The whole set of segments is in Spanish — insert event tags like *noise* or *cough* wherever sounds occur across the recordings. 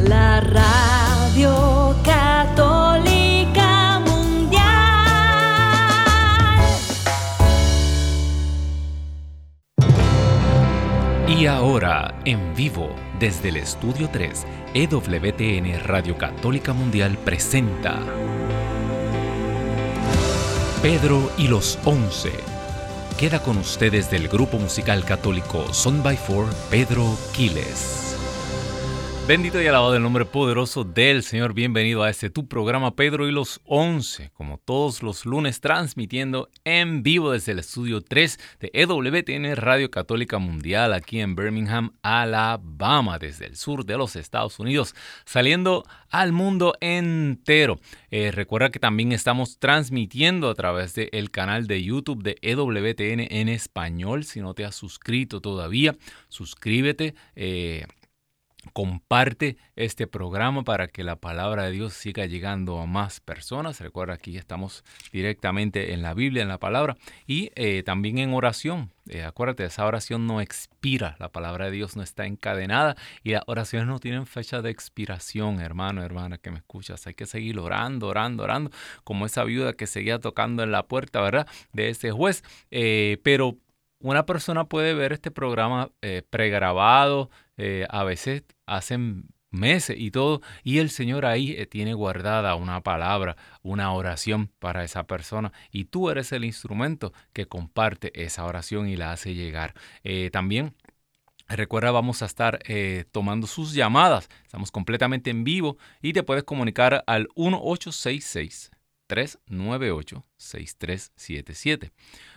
la radio católica mundial. Y ahora, en vivo, desde el Estudio 3, EWTN Radio Católica Mundial presenta Pedro y los Once. Queda con ustedes del grupo musical católico Son by Four, Pedro Quiles. Bendito y alabado el nombre poderoso del Señor. Bienvenido a este tu programa Pedro y los Once, como todos los lunes, transmitiendo en vivo desde el estudio 3 de EWTN Radio Católica Mundial aquí en Birmingham, Alabama, desde el sur de los Estados Unidos, saliendo al mundo entero. Eh, recuerda que también estamos transmitiendo a través del canal de YouTube de EWTN en español. Si no te has suscrito todavía, suscríbete. Eh, comparte este programa para que la palabra de Dios siga llegando a más personas. Recuerda, aquí estamos directamente en la Biblia, en la palabra, y eh, también en oración. Eh, acuérdate, esa oración no expira, la palabra de Dios no está encadenada y las oraciones no tienen fecha de expiración, hermano, hermana, que me escuchas. Hay que seguir orando, orando, orando, como esa viuda que seguía tocando en la puerta, ¿verdad? De ese juez. Eh, pero una persona puede ver este programa pregrabado, a veces hacen meses y todo, y el Señor ahí eh, tiene guardada una palabra, una oración para esa persona, y tú eres el instrumento que comparte esa oración y la hace llegar. Eh, también Recuerda, vamos a estar eh, tomando sus llamadas. Estamos completamente en vivo y te puedes comunicar al 1866 398 6377.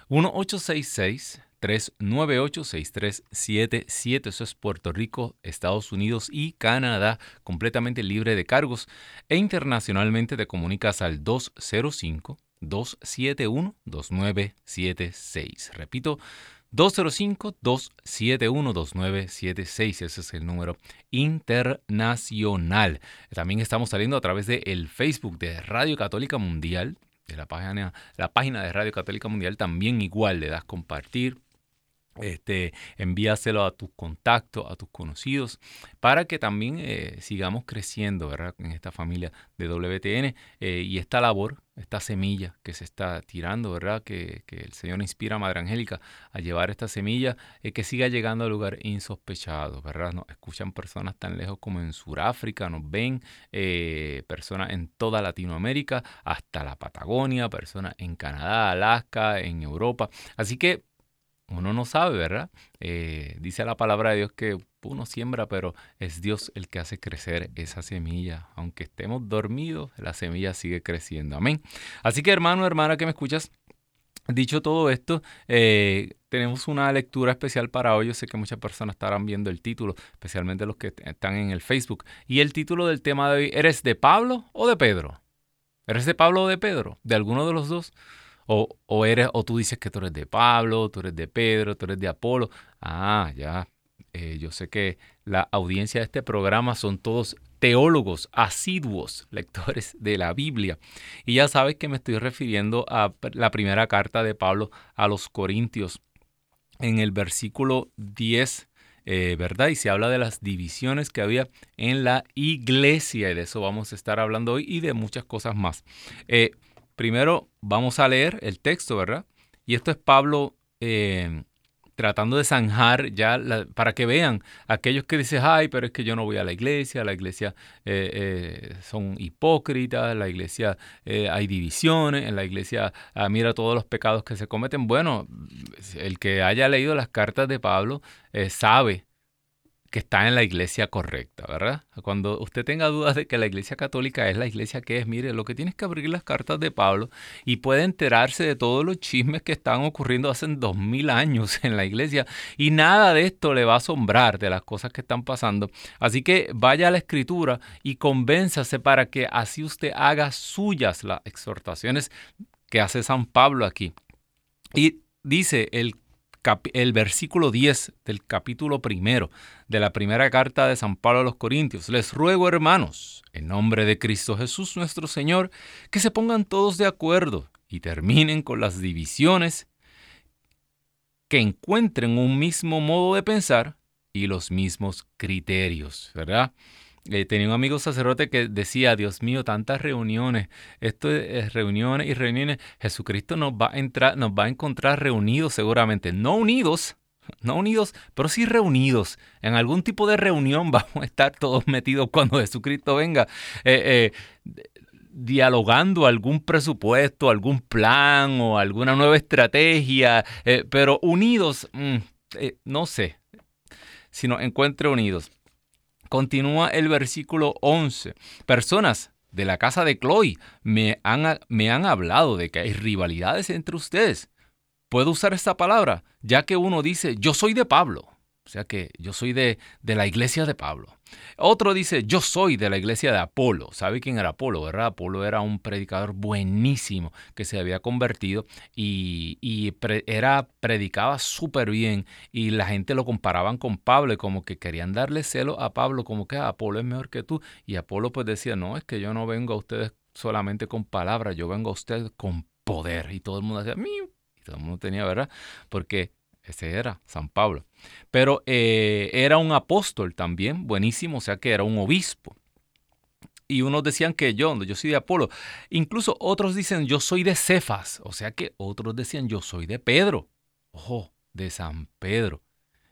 1866 398-6377. Eso es Puerto Rico, Estados Unidos y Canadá, completamente libre de cargos. E internacionalmente te comunicas al 205-271-2976. Repito, 205-271-2976. Ese es el número internacional. También estamos saliendo a través del el Facebook de Radio Católica Mundial. De la página, la página de Radio Católica Mundial también igual le das compartir, este, envíaselo a tus contactos, a tus conocidos, para que también eh, sigamos creciendo ¿verdad? en esta familia de WTN eh, y esta labor, esta semilla que se está tirando, ¿verdad? Que, el Señor inspira a Madre Angélica a llevar esta semilla, eh, que siga llegando a lugar insospechado, ¿verdad? Nos escuchan personas tan lejos como en Sudáfrica, nos ven personas en toda Latinoamérica, hasta la Patagonia, personas en Canadá, Alaska, en Europa. Así que uno no sabe, ¿verdad? Eh, dice la palabra de Dios que uno siembra, pero es Dios el que hace crecer esa semilla. Aunque estemos dormidos, la semilla sigue creciendo. Amén. Así que hermano, hermana que me escuchas, dicho todo esto, eh, tenemos una lectura especial para hoy. Yo sé que muchas personas estarán viendo el título, especialmente los que están en el Facebook. Y el título del tema de hoy, ¿eres de Pablo o de Pedro? ¿Eres de Pablo o de Pedro? ¿De alguno de los dos? O, eres, o tú dices que tú eres de Pablo, tú eres de Pedro, tú eres de Apolo. Ah, ya. Eh, yo sé que la audiencia de este programa son todos teólogos, asiduos, *laughs* lectores de la Biblia. Y ya sabes que me estoy refiriendo a la primera carta de Pablo a los Corintios en el versículo 10. Eh, ¿verdad? Y se habla de las divisiones que había en la iglesia y de eso vamos a estar hablando hoy y de muchas cosas más. Eh, Primero vamos a leer el texto, ¿verdad? Y esto es Pablo eh, tratando de zanjar ya para que vean aquellos que dicen, ay, pero es que yo no voy a la iglesia, la iglesia eh, eh, son hipócritas, la iglesia hay divisiones, en la iglesia ah, mira todos los pecados que se cometen. Bueno, el que haya leído las cartas de Pablo sabe que está en la iglesia correcta, ¿verdad? Cuando usted tenga dudas de que la iglesia católica es la iglesia que es, mire, lo que tiene es que abrir las cartas de Pablo y puede enterarse de todos los chismes que están ocurriendo hace dos mil años *laughs* en la iglesia y nada de esto le va a asombrar de las cosas que están pasando. Así que vaya a la escritura y convénzase para que así usted haga suyas las exhortaciones que hace San Pablo aquí. Y dice el el versículo 10 del capítulo primero de la primera carta de San Pablo a los Corintios. Les ruego, hermanos, en nombre de Cristo Jesús nuestro Señor, que se pongan todos de acuerdo y terminen con las divisiones que encuentren un mismo modo de pensar y los mismos criterios, ¿verdad? Eh, tenía un amigo sacerdote que decía, Dios mío, tantas reuniones, esto es reuniones y reuniones, Jesucristo nos va a entrar, nos va a encontrar reunidos seguramente, no unidos, no unidos, pero sí reunidos. En algún tipo de reunión *laughs* vamos a estar todos metidos cuando Jesucristo venga. Eh, eh, dialogando algún presupuesto, algún plan o alguna nueva estrategia, pero unidos, mm, no sé, si nos encuentre unidos. Continúa el versículo 11. Personas de la casa de Chloe me han, me han hablado de que hay rivalidades entre ustedes. Puedo usar esta palabra, ya que uno dice, yo soy de Pablo. O sea que yo soy de, de la iglesia de Pablo. Otro dice, yo soy de la iglesia de Apolo. ¿Sabe quién era Apolo? ¿verdad? Apolo era un predicador buenísimo que se había convertido y, era, predicaba súper bien y la gente lo comparaban con Pablo y como que querían darle celo a Pablo, como que ah, Apolo es mejor que tú. Y Apolo pues decía, no, es que yo no vengo a ustedes solamente con palabras, yo vengo a ustedes con poder. Y todo el mundo decía, mío. Y todo el mundo tenía, ¿verdad? Porque ese era San Pablo. Pero eh, era un apóstol también, buenísimo, o sea que era un obispo. Y unos decían que yo, yo soy de Apolo. Incluso otros dicen yo soy de Cefas, o sea que otros decían yo soy de Pedro. Ojo, de San Pedro.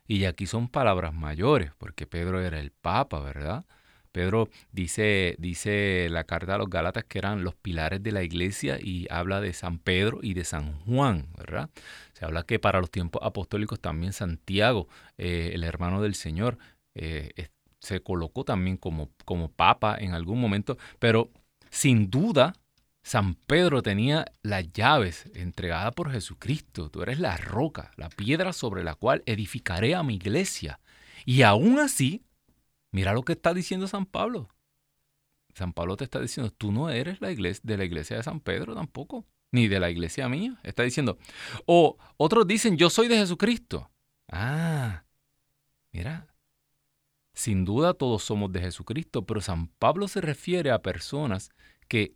Y aquí son palabras mayores, porque Pedro era el Papa, ¿verdad? Pedro dice, dice la carta a los Gálatas que eran los pilares de la iglesia y habla de San Pedro y de San Juan, ¿verdad? Se habla que para los tiempos apostólicos también Santiago, eh, el hermano del Señor, eh, se colocó también como, como papa en algún momento, pero sin duda San Pedro tenía las llaves entregadas por Jesucristo. Tú eres la roca, la piedra sobre la cual edificaré a mi iglesia. Y aún así, Mira lo que está diciendo San Pablo. San Pablo te está diciendo, tú no eres la iglesia, de la iglesia de San Pedro tampoco, ni de la iglesia mía. Está diciendo, o otros dicen, yo soy de Jesucristo. Ah, mira, sin duda todos somos de Jesucristo, pero San Pablo se refiere a personas que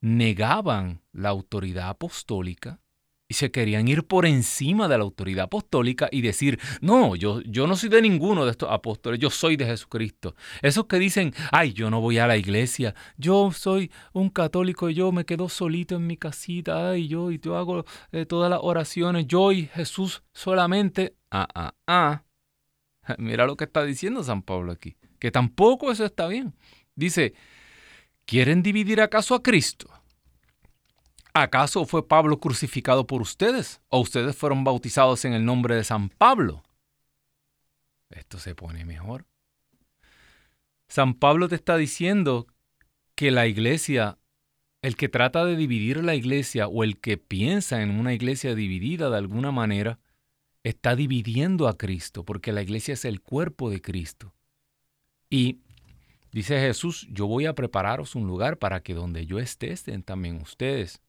negaban la autoridad apostólica y se querían ir por encima de la autoridad apostólica y decir, no, yo, yo no soy de ninguno de estos apóstoles, yo soy de Jesucristo. Esos que dicen, ay, yo no voy a la iglesia, yo soy un católico y yo me quedo solito en mi casita, ay, yo, y yo hago eh, todas las oraciones, yo y Jesús solamente. Ah, ah, ah. *laughs* Mira lo que está diciendo San Pablo aquí, que tampoco eso está bien. Dice, ¿quieren dividir acaso a Cristo? ¿Acaso fue Pablo crucificado por ustedes? ¿O ustedes fueron bautizados en el nombre de San Pablo? Esto se pone mejor. San Pablo te está diciendo que la iglesia, el que trata de dividir la iglesia o el que piensa en una iglesia dividida de alguna manera, está dividiendo a Cristo, porque la iglesia es el cuerpo de Cristo. Y dice Jesús, yo voy a prepararos un lugar para que donde yo esté estén también ustedes.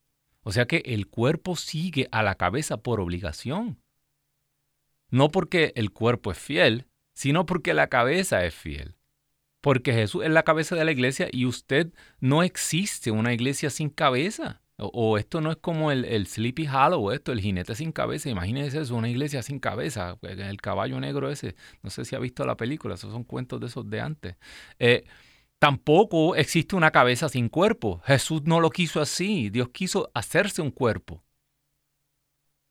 O sea que el cuerpo sigue a la cabeza por obligación. No porque el cuerpo es fiel, sino porque la cabeza es fiel. Porque Jesús es la cabeza de la iglesia y usted no existe una iglesia sin cabeza. O, esto no es como el, Sleepy Hollow, esto, el jinete sin cabeza. Imagínese eso, una iglesia sin cabeza, el caballo negro ese. No sé si ha visto la película, esos son cuentos de esos de antes. Eh, Tampoco existe una cabeza sin cuerpo. Jesús no lo quiso así. Dios quiso hacerse un cuerpo.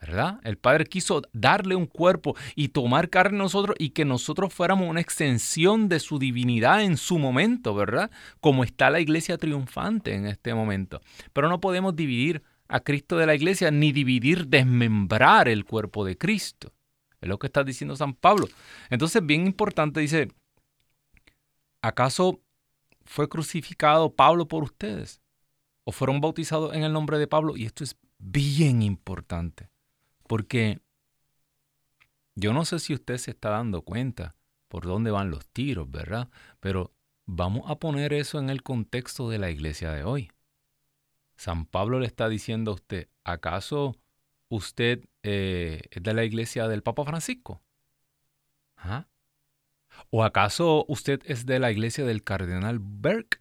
¿Verdad? El Padre quiso darle un cuerpo y tomar carne nosotros y que nosotros fuéramos una extensión de su divinidad en su momento, ¿verdad? Como está la iglesia triunfante en este momento. Pero no podemos dividir a Cristo de la iglesia ni dividir, desmembrar el cuerpo de Cristo. Es lo que está diciendo San Pablo. Entonces, bien importante, dice, ¿acaso fue crucificado Pablo por ustedes? ¿O fueron bautizados en el nombre de Pablo? Y esto es bien importante, porque yo no sé si usted se está dando cuenta por dónde van los tiros, ¿verdad? Pero vamos a poner eso en el contexto de la iglesia de hoy. San Pablo le está diciendo a usted, ¿acaso usted eh, es de la iglesia del Papa Francisco? ¿Ah? ¿O acaso usted es de la iglesia del cardenal Berg?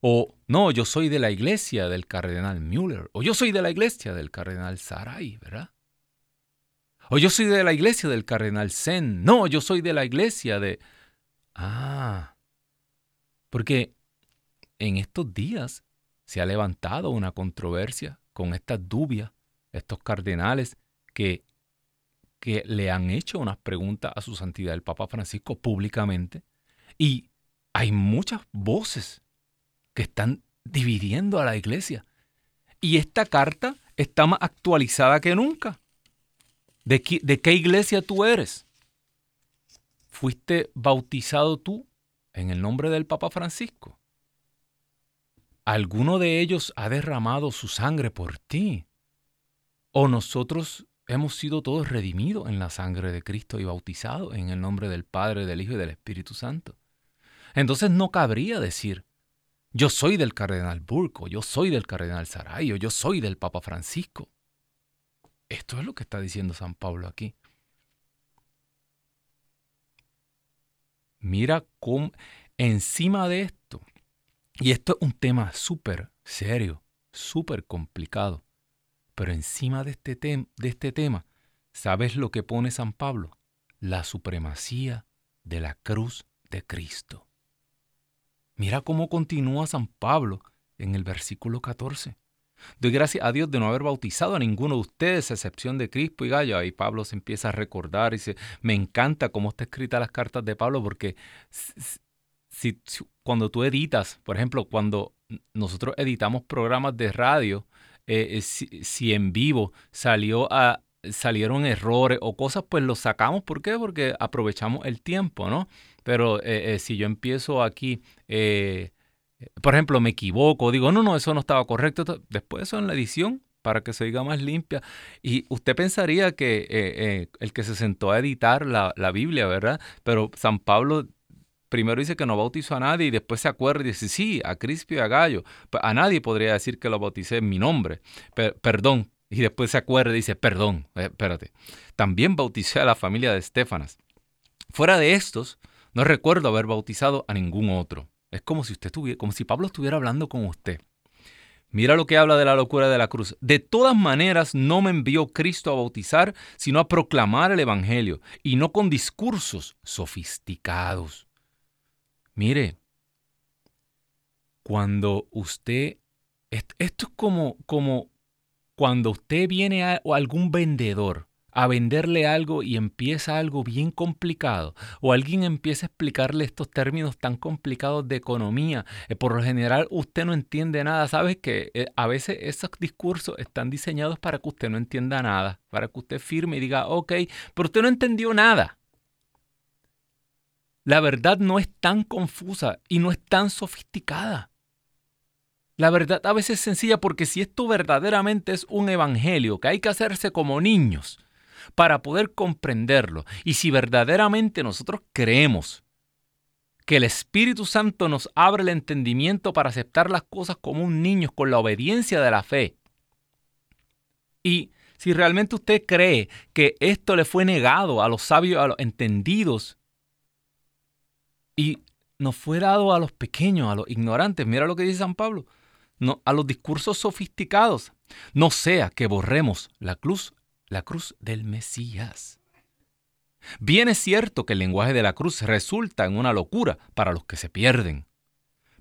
O no, yo soy de la iglesia del cardenal Müller. O yo soy de la iglesia del cardenal Sarai, ¿verdad? O yo soy de la iglesia del cardenal Zen. No, yo soy de la iglesia de... Ah, porque en estos días se ha levantado una controversia con estas dubias, estos cardenales que, que le han hecho unas preguntas a su santidad el Papa Francisco públicamente. Y hay muchas voces que están dividiendo a la iglesia. Y esta carta está más actualizada que nunca. ¿De qué, iglesia tú eres? ¿Fuiste bautizado tú en el nombre del Papa Francisco? ¿Alguno de ellos ha derramado su sangre por ti? ¿O nosotros hemos sido todos redimidos en la sangre de Cristo y bautizados en el nombre del Padre, del Hijo y del Espíritu Santo? Entonces no cabría decir, yo soy del cardenal Burco, yo soy del cardenal Sarayo, yo soy del Papa Francisco. Esto es lo que está diciendo San Pablo aquí. Mira cómo encima de esto, y esto es un tema súper serio, súper complicado, pero encima de este, de este tema, ¿sabes lo que pone San Pablo? La supremacía de la cruz de Cristo. Mira cómo continúa San Pablo en el versículo 14. Doy gracias a Dios de no haber bautizado a ninguno de ustedes, a excepción de Crispo y Gallo. Ahí Pablo se empieza a recordar y dice, me encanta cómo está escrita las cartas de Pablo, porque si, cuando tú editas, por ejemplo, cuando nosotros editamos programas de radio, eh, eh, si, en vivo salió salieron errores o cosas, pues los sacamos. ¿Por qué? Porque aprovechamos el tiempo, ¿no? Pero eh, si yo empiezo aquí, por ejemplo, me equivoco, digo, no, no, eso no estaba correcto, después eso en la edición para que se diga más limpia. Y usted pensaría que el que se sentó a editar la, Biblia, ¿verdad? Pero San Pablo primero dice que no bautizó a nadie y después se acuerda y dice, sí, a Crispio y a Gallo. A nadie podría decir que lo bauticé en mi nombre. perdón. Y después se acuerda y dice, perdón, espérate. También bauticé a la familia de Estefanas. Fuera de estos, no recuerdo haber bautizado a ningún otro. Es como si usted estuviera, como si Pablo estuviera hablando con usted. Mira lo que habla de la locura de la cruz. De todas maneras, no me envió Cristo a bautizar, sino a proclamar el Evangelio, y no con discursos sofisticados. Mire, cuando usted, esto es como, como cuando usted viene a, algún vendedor a venderle algo y empieza algo bien complicado, o alguien empieza a explicarle estos términos tan complicados de economía, eh, por lo general usted no entiende nada. Sabes que eh, a veces esos discursos están diseñados para que usted no entienda nada, para que usted firme y diga, ok, pero usted no entendió nada. La verdad no es tan confusa y no es tan sofisticada. La verdad a veces es sencilla porque si esto verdaderamente es un evangelio que hay que hacerse como niños, para poder comprenderlo. Y si verdaderamente nosotros creemos que el Espíritu Santo nos abre el entendimiento para aceptar las cosas como un niño con la obediencia de la fe, y si realmente usted cree que esto le fue negado a los sabios, a los entendidos, y nos fue dado a los pequeños, a los ignorantes, mira lo que dice San Pablo, a los discursos sofisticados, no sea que borremos la cruz la cruz del Mesías. Bien es cierto que el lenguaje de la cruz resulta en una locura para los que se pierden,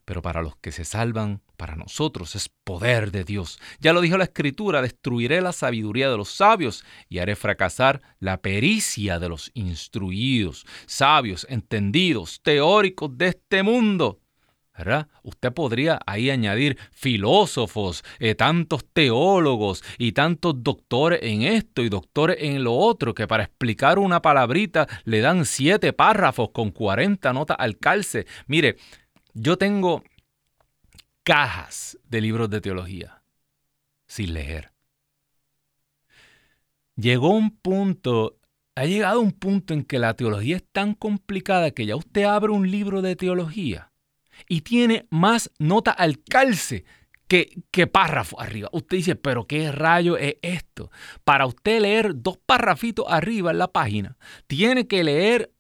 pero para los que se salvan, para nosotros es poder de Dios. Ya lo dijo la Escritura, destruiré la sabiduría de los sabios y haré fracasar la pericia de los instruidos, sabios, entendidos, teóricos de este mundo. Usted podría ahí añadir filósofos, eh, tantos teólogos y tantos doctores en esto y doctores en lo otro, que para explicar una palabrita le dan siete párrafos con 40 notas al calce. Mire, yo tengo cajas de libros de teología sin leer. Llegó un punto, ha llegado un punto en que la teología es tan complicada que ya usted abre un libro de teología y tiene más nota al calce que, que, párrafo arriba. Usted dice, pero ¿qué rayo es esto? Para usted leer dos párrafitos arriba en la página, tiene que leer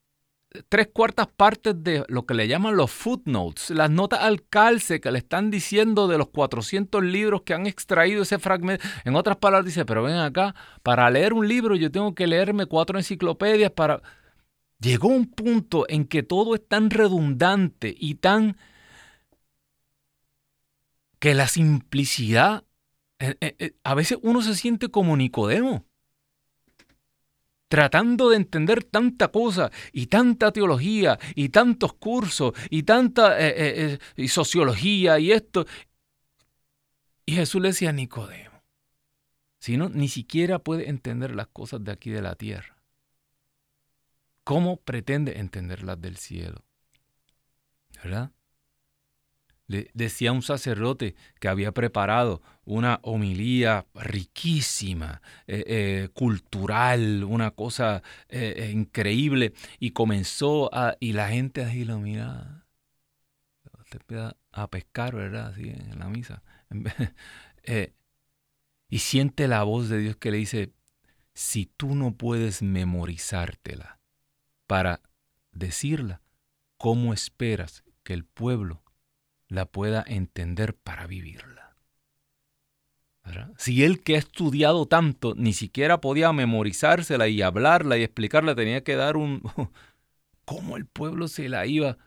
tres cuartas partes de lo que le llaman los footnotes, las notas al calce que le están diciendo de los 400 libros que han extraído ese fragmento. En otras palabras dice, pero ven acá, para leer un libro yo tengo que leerme cuatro enciclopedias para... Llegó un punto en que todo es tan redundante y tan... que la simplicidad... Eh, eh, eh, a veces uno se siente como Nicodemo tratando de entender tanta cosa y tanta teología y tantos cursos y tanta eh, eh, eh, sociología y esto. Y Jesús le decía a Nicodemo, si no, ni siquiera puede entender las cosas de aquí de la tierra. ¿Cómo pretende entender las del cielo? ¿Verdad? Decía un sacerdote que había preparado una homilía riquísima, eh, eh, cultural, una cosa eh, increíble, y comenzó a, y la gente así lo mira, a pescar, ¿verdad? Así en la misa. *laughs* y siente la voz de Dios que le dice, si tú no puedes memorizártela para decirla, ¿cómo esperas que el pueblo la pueda entender para vivirla. Si él que ha estudiado tanto ni siquiera podía memorizársela y hablarla y explicarla, tenía que dar un... *laughs* ¿Cómo el pueblo se la iba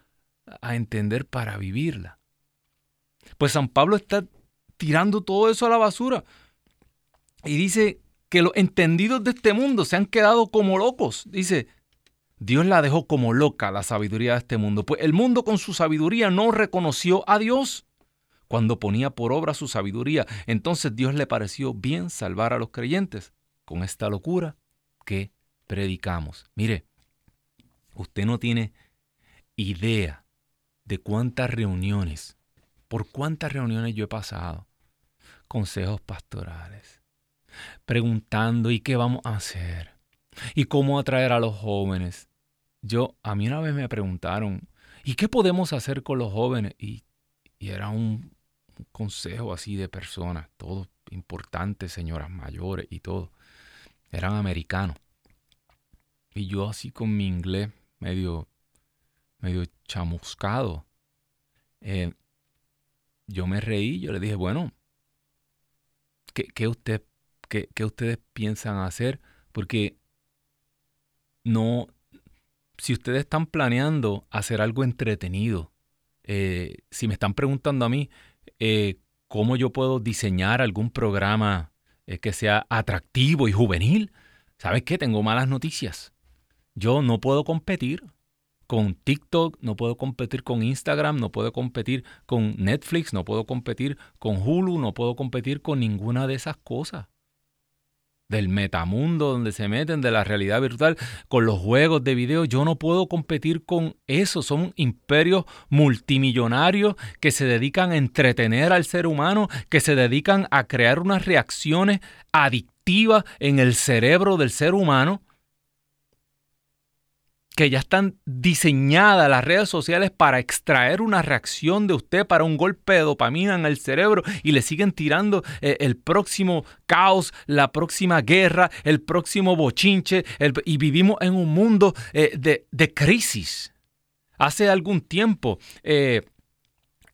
a entender para vivirla? Pues San Pablo está tirando todo eso a la basura y dice que los entendidos de este mundo se han quedado como locos. Dice, Dios la dejó como loca la sabiduría de este mundo, pues el mundo con su sabiduría no reconoció a Dios. Cuando ponía por obra su sabiduría, entonces Dios le pareció bien salvar a los creyentes con esta locura que predicamos. Mire, usted no tiene idea de cuántas reuniones, por cuántas reuniones yo he pasado, consejos pastorales, preguntando ¿y qué vamos a hacer? ¿Y cómo atraer a los jóvenes? Yo, a mí una vez me preguntaron, ¿y qué podemos hacer con los jóvenes? Y, era un, consejo así de personas, todos importantes, señoras mayores y todo. Eran americanos. Y yo así con mi inglés medio, medio chamuscado. Eh, yo me reí, yo le dije, bueno, ¿qué, usted, qué, qué ustedes piensan hacer? Porque no, si ustedes están planeando hacer algo entretenido, eh, si me están preguntando a mí eh, cómo yo puedo diseñar algún programa eh, que sea atractivo y juvenil, ¿sabes qué? Tengo malas noticias. Yo no puedo competir con TikTok, no puedo competir con Instagram, no puedo competir con Netflix, no puedo competir con Hulu, no puedo competir con ninguna de esas cosas del metamundo donde se meten, de la realidad virtual, con los juegos de video. Yo no puedo competir con eso. Son imperios multimillonarios que se dedican a entretener al ser humano, que se dedican a crear unas reacciones adictivas en el cerebro del ser humano que ya están diseñadas las redes sociales para extraer una reacción de usted para un golpe de dopamina en el cerebro y le siguen tirando eh, el próximo caos, la próxima guerra, el próximo bochinche y vivimos en un mundo eh, de, crisis. Hace algún tiempo, eh,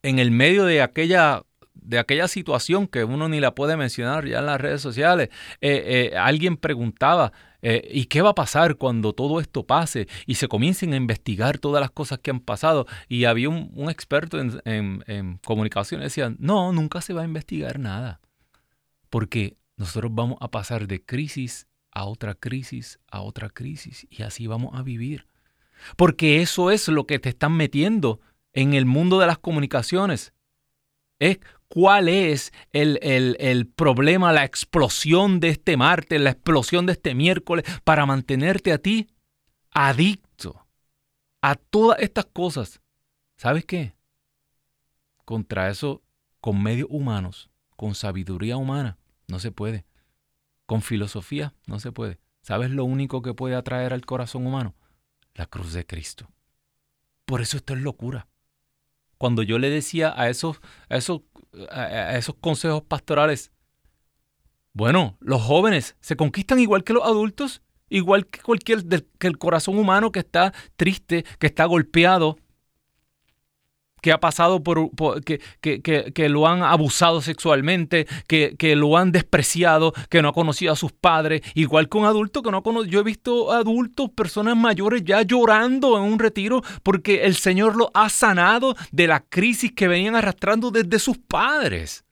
en el medio de aquella de aquella situación que uno ni la puede mencionar ya en las redes sociales, alguien preguntaba, eh, ¿Y qué va a pasar cuando todo esto pase y se comiencen a investigar todas las cosas que han pasado? Y había un, experto en, en, comunicación que decía, no, nunca se va a investigar nada, porque nosotros vamos a pasar de crisis a otra crisis, a otra crisis, y así vamos a vivir. Porque eso es lo que te están metiendo en el mundo de las comunicaciones. Es cuál es el, problema, la explosión de este martes, la explosión de este miércoles, para mantenerte a ti adicto a todas estas cosas. ¿Sabes qué? Contra eso, con medios humanos, con sabiduría humana, no se puede. Con filosofía, no se puede. ¿Sabes lo único que puede atraer al corazón humano? La cruz de Cristo. Por eso esto es locura. Cuando yo le decía a esos, a esos a, esos consejos pastorales. Bueno, los jóvenes se conquistan igual que los adultos. igual que cualquier que el corazón humano que está triste, que está golpeado, que ha pasado por, que, que, lo han abusado sexualmente, que, lo han despreciado, que no ha conocido a sus padres, igual que un adulto que no ha conocido. Yo he visto adultos, personas mayores ya llorando en un retiro porque el Señor lo ha sanado de la crisis que venían arrastrando desde sus padres.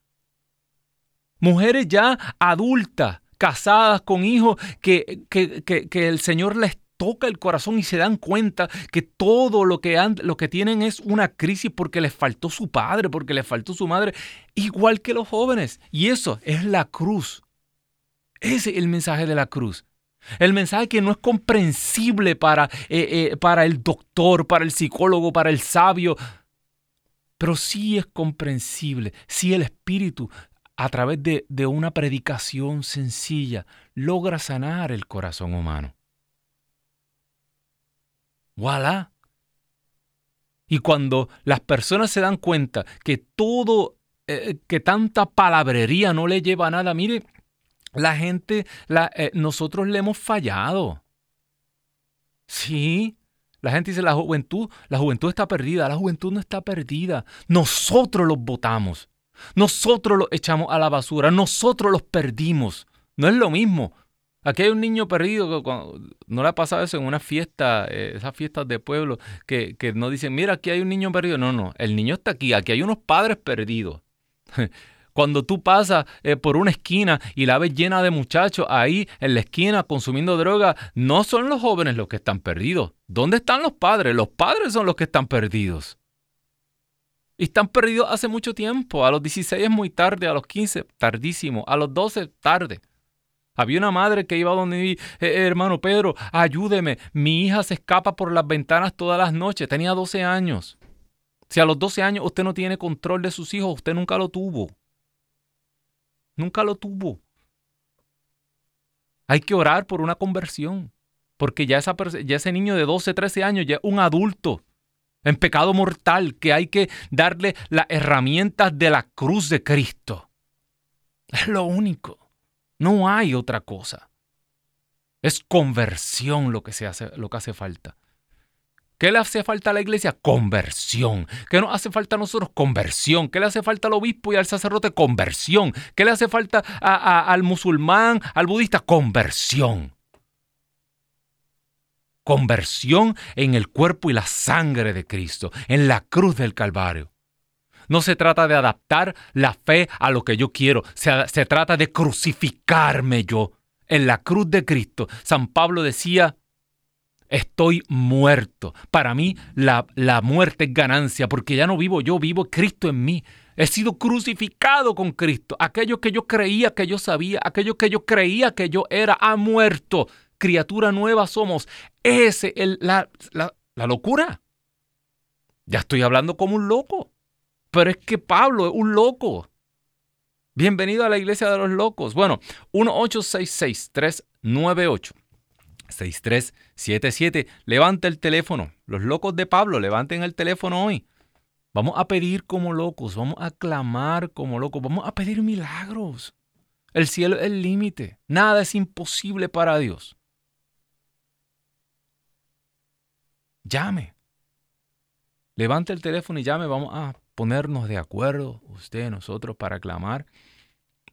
Mujeres ya adultas, casadas con hijos, que, que el Señor les toca el corazón y se dan cuenta que todo lo que, han, lo que tienen es una crisis porque les faltó su padre, porque les faltó su madre, igual que los jóvenes. Y eso es la cruz. Ese es el mensaje de la cruz. El mensaje que no es comprensible para, eh, eh, para el doctor, para el psicólogo, para el sabio, pero sí es comprensible. Si el Espíritu, a través de, de una predicación sencilla, logra sanar el corazón humano. Voilà. Y cuando las personas se dan cuenta que todo, eh, que tanta palabrería no le lleva a nada, mire, la gente, eh, nosotros le hemos fallado. Sí, la gente dice la juventud, la juventud está perdida, la juventud no está perdida. Nosotros los votamos, nosotros los echamos a la basura, nosotros los perdimos. No es lo mismo Aquí hay un niño perdido, no le ha pasado eso en una fiesta, eh, esas fiestas de pueblo, que, que no dicen, mira, aquí hay un niño perdido. No, no, el niño está aquí, aquí hay unos padres perdidos. *laughs* Cuando tú pasas eh, por una esquina y la ves llena de muchachos ahí en la esquina consumiendo droga, no son los jóvenes los que están perdidos. ¿Dónde están los padres? Los padres son los que están perdidos. Y están perdidos hace mucho tiempo. A los 16 es muy tarde, a los 15 tardísimo, a los 12 tarde. Había una madre que iba donde mi eh, hermano Pedro, ayúdeme, mi hija se escapa por las ventanas todas las noches, tenía 12 años. Si a los 12 años usted no tiene control de sus hijos, usted nunca lo tuvo. Nunca lo tuvo. Hay que orar por una conversión, porque ya, esa, ya ese niño de 12, 13 años ya es un adulto en pecado mortal, que hay que darle las herramientas de la cruz de Cristo. Es lo único. No hay otra cosa. Es conversión lo que, se hace, lo que hace falta. ¿Qué le hace falta a la iglesia? Conversión. ¿Qué nos hace falta a nosotros? Conversión. ¿Qué le hace falta al obispo y al sacerdote? Conversión. ¿Qué le hace falta al musulmán, al budista? Conversión. Conversión en el cuerpo y la sangre de Cristo, en la cruz del Calvario. No se trata de adaptar la fe a lo que yo quiero, se, trata de crucificarme yo. En la cruz de Cristo, San Pablo decía, estoy muerto. Para mí la, la, muerte es ganancia, porque ya no vivo yo, vivo Cristo en mí. He sido crucificado con Cristo. Aquello que yo creía que yo sabía, aquello que yo creía que yo era, ha muerto. Criatura nueva somos. Ese es la, la locura. Ya estoy hablando como un loco. Pero es que Pablo es un loco. Bienvenido a la iglesia de los locos. Bueno, 1-866-398-6377. Levanta el teléfono. Los locos de Pablo, levanten el teléfono hoy. Vamos a pedir como locos, vamos a clamar como locos, vamos a pedir milagros. El cielo es el límite. Nada es imposible para Dios. Llame. Levante el teléfono y llame. Vamos a ponernos de acuerdo, usted, nosotros, para clamar,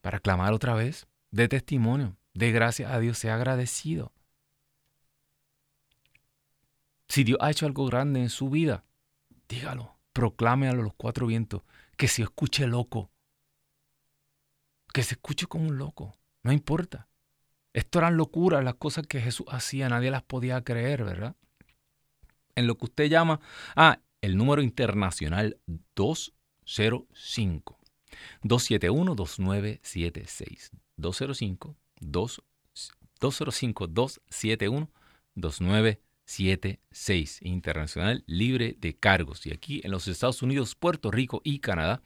para clamar otra vez, de testimonio, de gracias a Dios, sea agradecido. Si Dios ha hecho algo grande en su vida, dígalo, proclame a los cuatro vientos, que se escuche loco, que se escuche como un loco, no importa. Esto eran locuras, las cosas que Jesús hacía, nadie las podía creer, ¿verdad? En lo que usted llama, ah, el número internacional 205 271 2976 205 205 271 2976 internacional libre de cargos. Y aquí en los Estados Unidos, Puerto Rico y Canadá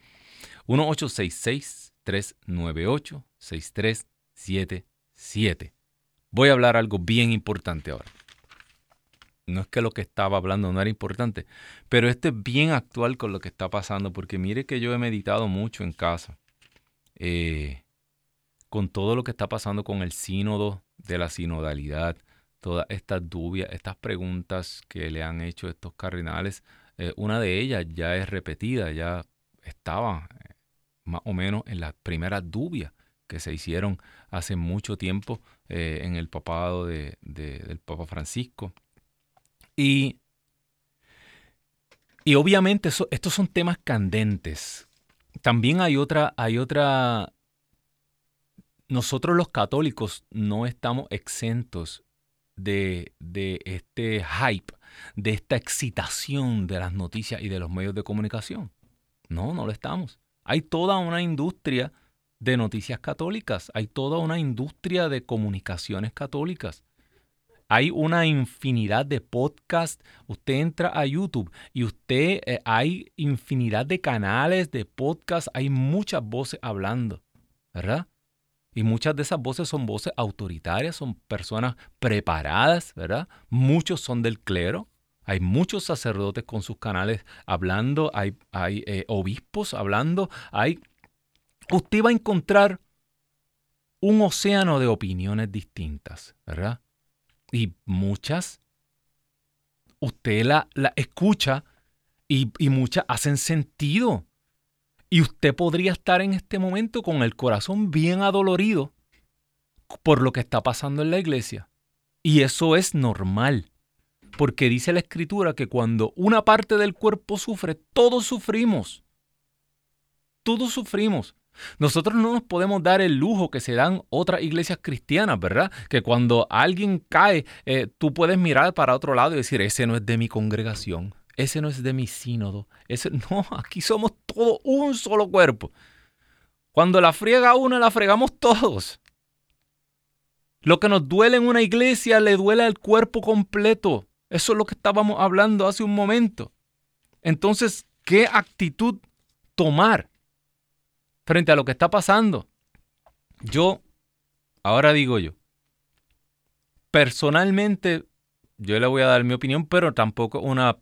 1866 398 6377 Voy a hablar algo bien importante ahora. No es que lo que estaba hablando no era importante, pero esto es bien actual con lo que está pasando, porque mire que yo he meditado mucho en casa eh, con todo lo que está pasando con el sínodo de la sinodalidad, todas estas dudas, estas preguntas que le han hecho estos cardenales, eh, una de ellas ya es repetida, ya estaba eh, más o menos en las primeras dudas que se hicieron hace mucho tiempo en el papado de, del Papa Francisco. Y, y obviamente estos son temas candentes. También hay otra, hay otra nosotros los católicos no estamos exentos de, este hype, de esta excitación de las noticias y de los medios de comunicación. No, no lo estamos. Hay toda una industria de noticias católicas, hay toda una industria de comunicaciones católicas. Hay una infinidad de podcasts. Usted entra a YouTube y usted eh, hay infinidad de canales de podcasts. Hay muchas voces hablando, ¿verdad? Y muchas de esas voces son voces autoritarias, son personas preparadas, ¿verdad? Muchos son del clero. Hay muchos sacerdotes con sus canales hablando, hay, eh, obispos hablando. Usted va a encontrar un océano de opiniones distintas, ¿verdad? Y muchas, usted la, la escucha y, y muchas hacen sentido. Y usted podría estar en este momento con el corazón bien adolorido por lo que está pasando en la iglesia. Y eso es normal, porque dice la escritura que cuando una parte del cuerpo sufre, todos sufrimos. Todos sufrimos. Nosotros no nos podemos dar el lujo que se dan otras iglesias cristianas, ¿verdad? Que cuando alguien cae, eh, tú puedes mirar para otro lado y decir, ese no es de mi congregación ese no es de mi sínodo. Ese, *laughs* no, aquí somos todos un solo cuerpo. Cuando la friega una, la fregamos todos. Lo que nos duele en una iglesia le duele al cuerpo completo. Eso es lo que estábamos hablando hace un momento. Entonces, ¿qué actitud tomar frente a lo que está pasando? Yo, ahora digo yo, personalmente, yo le voy a dar mi opinión, pero tampoco una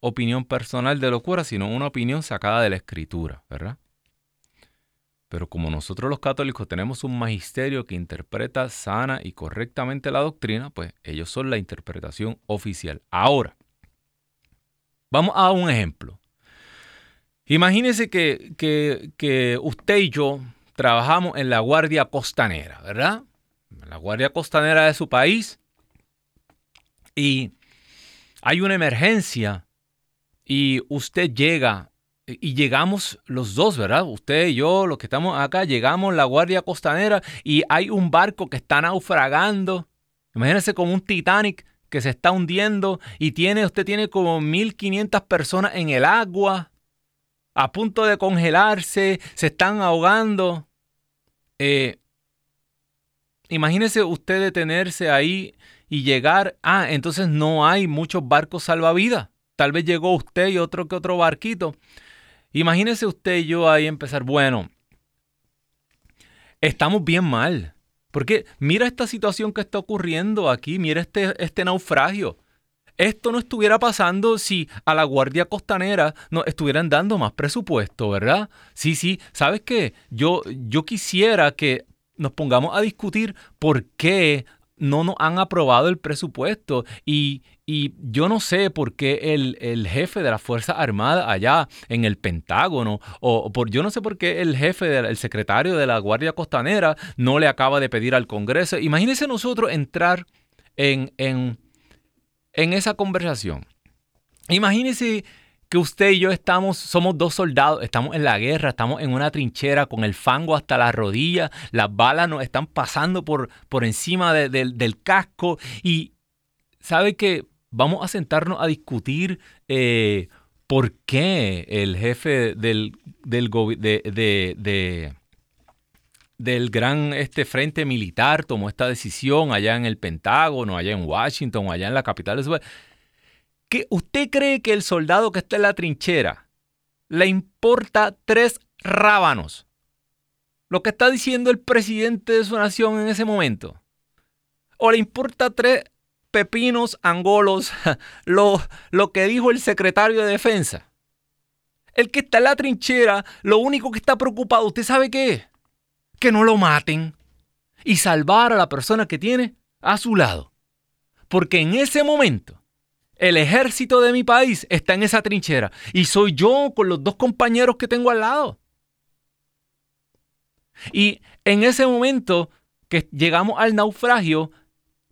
opinión personal de locura, sino una opinión sacada de la escritura, ¿verdad? Pero como nosotros los católicos tenemos un magisterio que interpreta sana y correctamente la doctrina, pues ellos son la interpretación oficial. Ahora, vamos a un ejemplo. Imagínese que, que, usted y yo trabajamos en la Guardia Costanera, ¿verdad? La Guardia Costanera de su país y hay una emergencia y usted llega y llegamos los dos, ¿verdad? Usted y yo, los que estamos acá, llegamos la Guardia Costanera y hay un barco que está naufragando. Imagínese como un Titanic que se está hundiendo y tiene, usted tiene como 1500 personas en el agua, a punto de congelarse, se están ahogando. Eh, imagínese usted detenerse ahí y llegar, ah, entonces no hay muchos barcos salvavidas. Tal vez llegó usted y otro que otro barquito. Imagínese usted y yo ahí empezar, bueno, estamos bien mal. Porque mira esta situación que está ocurriendo aquí, mira este, este naufragio. Esto no estuviera pasando si a la Guardia Costanera nos estuvieran dando más presupuesto, ¿verdad? Sí, sí, ¿sabes qué? Yo, yo quisiera que nos pongamos a discutir por qué no nos han aprobado el presupuesto y, y yo no sé por qué el, jefe de la Fuerza Armada allá en el Pentágono, o por, yo no sé por qué el jefe, del, secretario de la Guardia Costanera no le acaba de pedir al Congreso. Imagínense nosotros entrar en, en, en esa conversación. Imagínense que usted y yo estamos, somos dos soldados, estamos en la guerra, estamos en una trinchera con el fango hasta la rodilla, las balas nos están pasando por, por encima del casco y sabe que vamos a sentarnos a discutir eh, por qué el jefe del, del, de, del gran este frente militar tomó esta decisión allá en el Pentágono, allá en Washington, allá en la capital de que ¿Usted cree que el soldado que está en la trinchera le importa tres rábanos? Lo que está diciendo el presidente de su nación en ese momento. ¿O le importa tres pepinos angolos *laughs* lo, lo que dijo el secretario de defensa? El que está en la trinchera, lo único que está preocupado, ¿usted sabe qué es? Que no lo maten y salvar a la persona que tiene a su lado. Porque en ese momento, el ejército de mi país está en esa trinchera y soy yo con los dos compañeros que tengo al lado. Y en ese momento que llegamos al naufragio,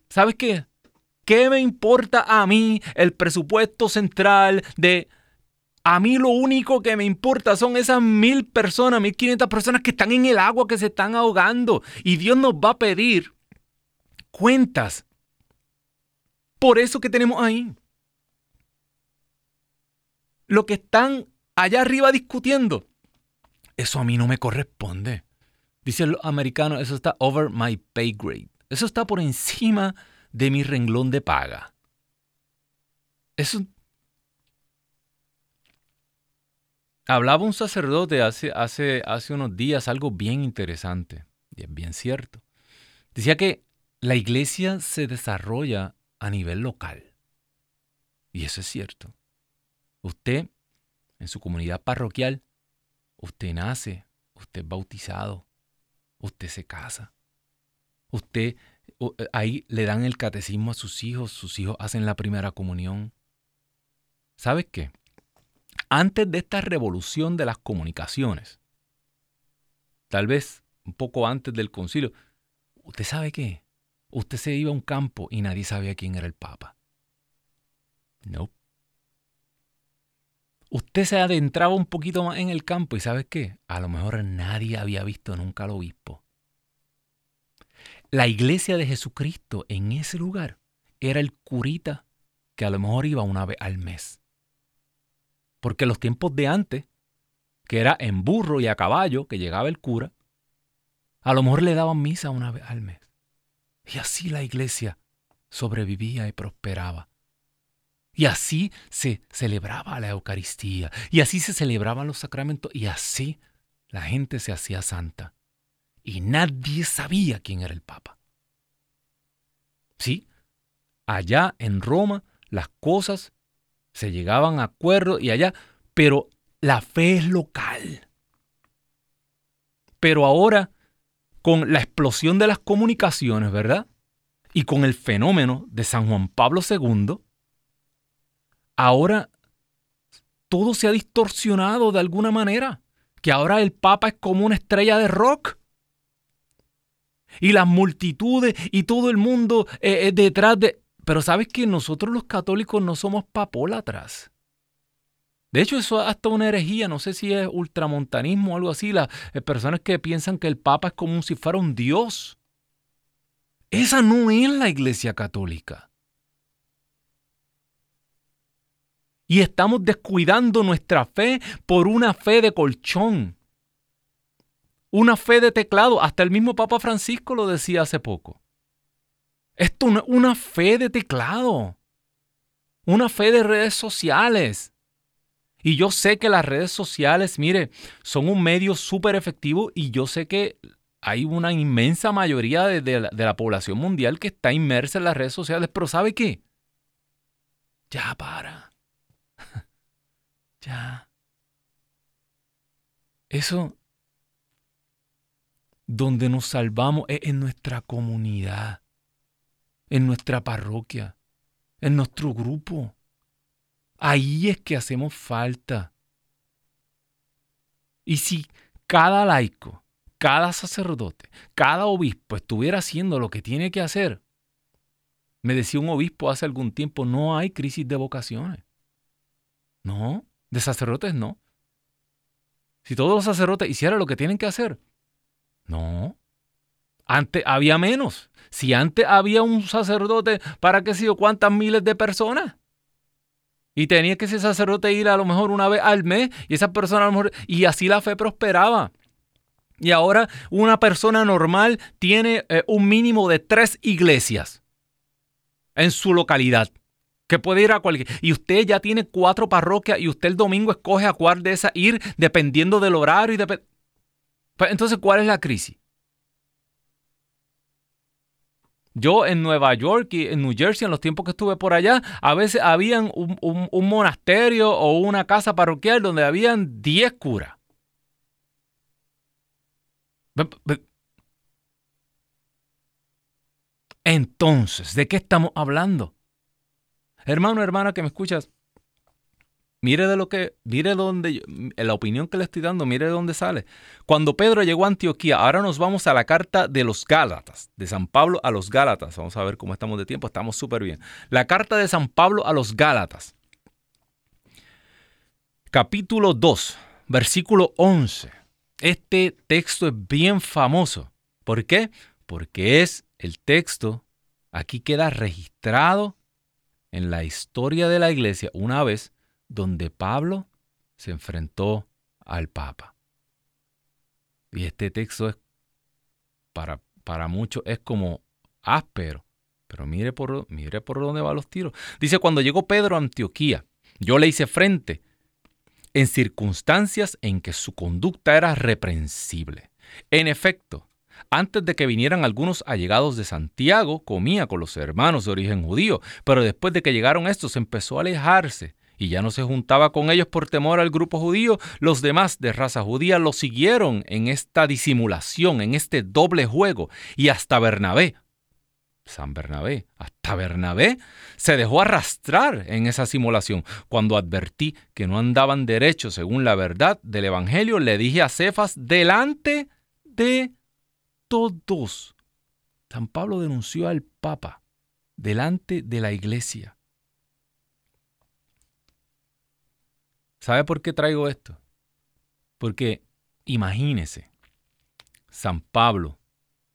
¿sabes qué? ¿Qué me importa a mí el presupuesto central de... A mí lo único que me importa son esas mil personas, mil quinientas personas que están en el agua, que se están ahogando. Y Dios nos va a pedir cuentas por eso que tenemos ahí. Lo que están allá arriba discutiendo, eso a mí no me corresponde. Dicen los americanos, eso está over my pay grade. Eso está por encima de mi renglón de paga. Eso. Hablaba un sacerdote hace, hace, hace unos días algo bien interesante, y es bien cierto. Decía que la iglesia se desarrolla a nivel local. Y eso es cierto. Usted, en su comunidad parroquial, usted nace, usted es bautizado, usted se casa. Usted, eh, ahí le dan el catecismo a sus hijos, sus hijos hacen la primera comunión. ¿Sabes qué? Antes de esta revolución de las comunicaciones, tal vez un poco antes del concilio, ¿usted sabe qué? Usted se iba a un campo y nadie sabía quién era el Papa. No. Usted se adentraba un poquito más en el campo y ¿sabes qué? A lo mejor nadie había visto nunca al obispo. La iglesia de Jesucristo en ese lugar era el curita que a lo mejor iba una vez al mes. Porque los tiempos de antes, que era en burro y a caballo que llegaba el cura, a lo mejor le daban misa una vez al mes. Y así la iglesia sobrevivía y prosperaba. Y así se celebraba la Eucaristía, y así se celebraban los sacramentos, y así la gente se hacía santa. Y nadie sabía quién era el Papa. Sí, allá en Roma las cosas se llegaban a acuerdo y allá, pero la fe es local. Pero ahora con la explosión de las comunicaciones, ¿verdad? Y con el fenómeno de San Juan Pablo II, ahora todo se ha distorsionado de alguna manera, que ahora el Papa es como una estrella de rock. Y las multitudes y todo el mundo eh, eh, detrás de... Pero sabes que nosotros los católicos no somos papólatras. De hecho, eso es hasta una herejía, no sé si es ultramontanismo o algo así, las eh, personas que piensan que el Papa es como si fuera un Dios. Esa no es la Iglesia Católica. Y estamos descuidando nuestra fe por una fe de colchón. Una fe de teclado. Hasta el mismo Papa Francisco lo decía hace poco. Esto es una fe de teclado. Una fe de redes sociales. Y yo sé que las redes sociales, mire, son un medio súper efectivo y yo sé que hay una inmensa mayoría de, la, población mundial que está inmersa en las redes sociales, pero ¿sabe qué? Ya para. *laughs* ya. Eso donde nos salvamos es en nuestra comunidad, en nuestra parroquia, en nuestro grupo. Ahí es que hacemos falta. Y si cada laico, cada sacerdote, cada obispo estuviera haciendo lo que tiene que hacer, me decía un obispo hace algún tiempo, no hay crisis de vocaciones. No, de sacerdotes no. Si todos los sacerdotes hicieran lo que tienen que hacer, no. Antes había menos. Si antes había un sacerdote para qué sé yo cuántas miles de personas. Y tenía que ese sacerdote ir a lo mejor una vez al mes y esa persona a lo mejor, y así la fe prosperaba. Y ahora una persona normal tiene eh, un mínimo de tres iglesias en su localidad. Que puede ir a cualquier. Y usted ya tiene cuatro parroquias y usted el domingo escoge a cuál de esas ir dependiendo del horario. Y pues, entonces, ¿cuál es la crisis? Yo en Nueva York y en New Jersey, en los tiempos que estuve por allá, a veces habían un, monasterio o una casa parroquial donde habían 10 curas. Entonces, ¿de qué estamos hablando? Hermano, hermana que me escuchas, mire de lo que, mire dónde, la opinión que le estoy dando, mire de dónde sale. Cuando Pedro llegó a Antioquía, ahora nos vamos a la carta de los Gálatas, de San Pablo a los Gálatas. Vamos a ver cómo estamos de tiempo, estamos súper bien. La carta de San Pablo a los Gálatas. Capítulo 2, versículo 11. Este texto es bien famoso. ¿Por qué? Porque es el texto, aquí queda registrado en la historia de la iglesia una vez donde Pablo se enfrentó al Papa. Y este texto es para, para muchos es como áspero, pero mire por, mire por dónde van los tiros. Dice, cuando llegó Pedro a Antioquía, yo le hice frente en circunstancias en que su conducta era reprensible. En efecto, antes de que vinieran algunos allegados de Santiago, comía con los hermanos de origen judío, pero después de que llegaron estos empezó a alejarse y ya no se juntaba con ellos por temor al grupo judío, los demás de raza judía lo siguieron en esta disimulación, en este doble juego, y hasta Bernabé, San Bernabé, hasta Bernabé, se dejó arrastrar en esa simulación. Cuando advertí que no andaban derechos según la verdad del Evangelio, le dije a Cefas delante de todos. San Pablo denunció al Papa delante de la iglesia. ¿Sabe por qué traigo esto? Porque imagínese, San Pablo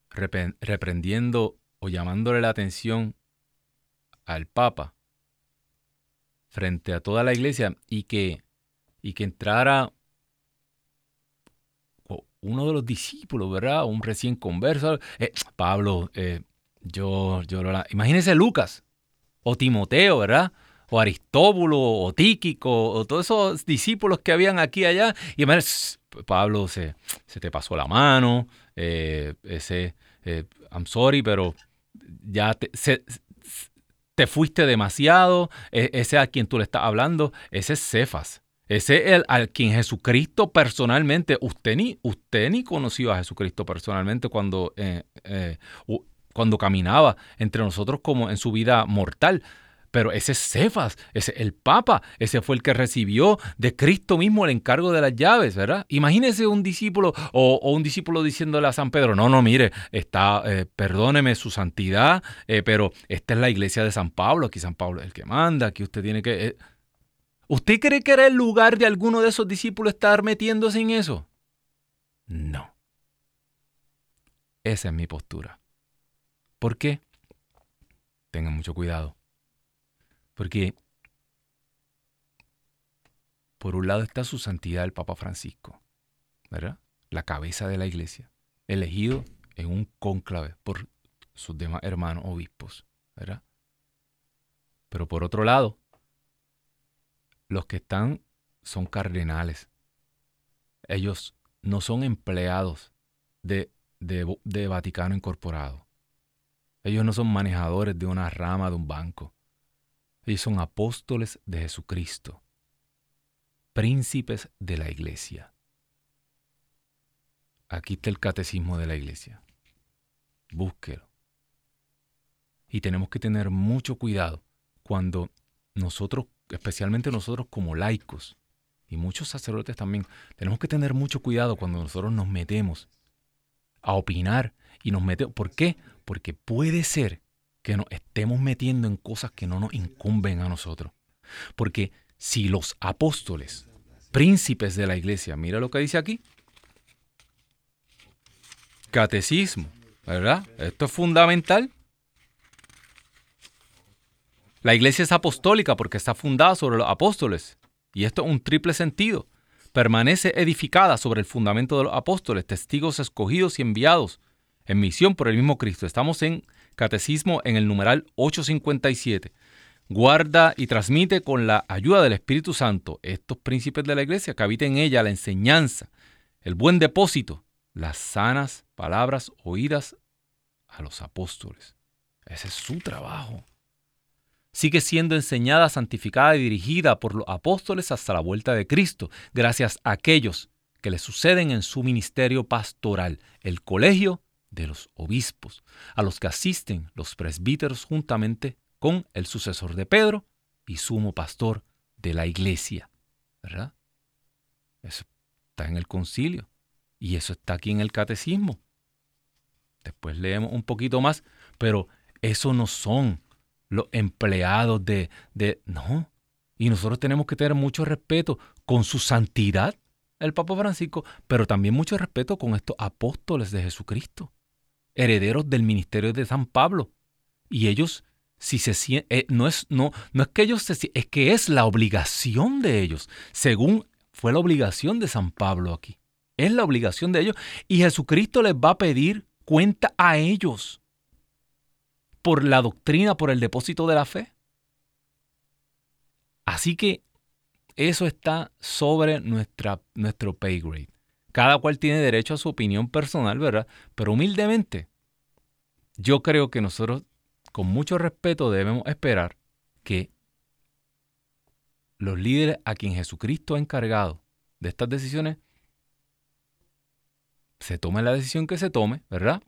reprendiendo o llamándole la atención al Papa frente a toda la iglesia y que, y que entrara uno de los discípulos, ¿verdad? Un recién converso. Eh, Pablo, eh, yo, yo lo... Imagínese Lucas o Timoteo, ¿verdad? O Aristóbulo, o Tíquico, o todos esos discípulos que habían aquí y allá. Y Pablo, se, se te pasó la mano, eh, ese, I'm sorry, pero ya te, te fuiste demasiado, e, ese a quien tú le estás hablando, ese es Cefas. Ese es el al quien Jesucristo personalmente, usted ni, usted ni conoció a Jesucristo personalmente cuando, eh, eh, cuando caminaba entre nosotros como en su vida mortal. Pero ese es Cefas, ese el Papa, ese fue el que recibió de Cristo mismo el encargo de las llaves, ¿verdad? Imagínese un discípulo o, un discípulo diciéndole a San Pedro, no, no, mire, está, eh, perdóneme su santidad, eh, pero esta es la iglesia de San Pablo, aquí San Pablo es el que manda, aquí usted tiene que... Eh". ¿Usted cree que era el lugar de alguno de esos discípulos estar metiéndose en eso? No. Esa es mi postura. ¿Por qué? Tengan mucho cuidado. Porque por un lado está su santidad el Papa Francisco, ¿verdad? La cabeza de la iglesia, elegido en un cónclave por sus demás hermanos obispos, ¿verdad? Pero por otro lado, los que están son cardenales. Ellos no son empleados de, de, de Vaticano Incorporado. Ellos no son manejadores de una rama de un banco. Ellos son apóstoles de Jesucristo, príncipes de la iglesia. Aquí está el catecismo de la iglesia. Búsquelo. Y tenemos que tener mucho cuidado cuando nosotros, especialmente nosotros como laicos, y muchos sacerdotes también, tenemos que tener mucho cuidado cuando nosotros nos metemos a opinar y nos metemos. ¿Por qué? Porque puede ser que nos estemos metiendo en cosas que no nos incumben a nosotros. Porque si los apóstoles, príncipes de la iglesia, mira lo que dice aquí, catecismo, ¿verdad? Esto es fundamental. La iglesia es apostólica porque está fundada sobre los apóstoles. Y esto es un triple sentido. Permanece edificada sobre el fundamento de los apóstoles, testigos escogidos y enviados en misión por el mismo Cristo. Estamos en Catecismo en el numeral 857. Guarda y transmite con la ayuda del Espíritu Santo estos príncipes de la iglesia que habiten en ella la enseñanza, el buen depósito, las sanas palabras oídas a los apóstoles. Ese es su trabajo. Sigue siendo enseñada, santificada y dirigida por los apóstoles hasta la vuelta de Cristo, gracias a aquellos que le suceden en su ministerio pastoral, el colegio de los obispos, a los que asisten los presbíteros juntamente con el sucesor de Pedro y sumo pastor de la iglesia. ¿Verdad? Eso está en el concilio y eso está aquí en el catecismo. Después leemos un poquito más, pero eso no son los empleados de, de... No. Y nosotros tenemos que tener mucho respeto con su santidad, el Papa Francisco, pero también mucho respeto con estos apóstoles de Jesucristo, herederos del ministerio de San Pablo. Y ellos, si se eh, no, es, no, no es que ellos se es que es la obligación de ellos, según fue la obligación de San Pablo aquí. Es la obligación de ellos. Y Jesucristo les va a pedir cuenta a ellos por la doctrina, por el depósito de la fe. Así que eso está sobre nuestra, nuestro pay grade. Cada cual tiene derecho a su opinión personal, ¿verdad? Pero humildemente, yo creo que nosotros, con mucho respeto, debemos esperar que los líderes a quien Jesucristo ha encargado de estas decisiones, se tome la decisión que se tome, ¿verdad?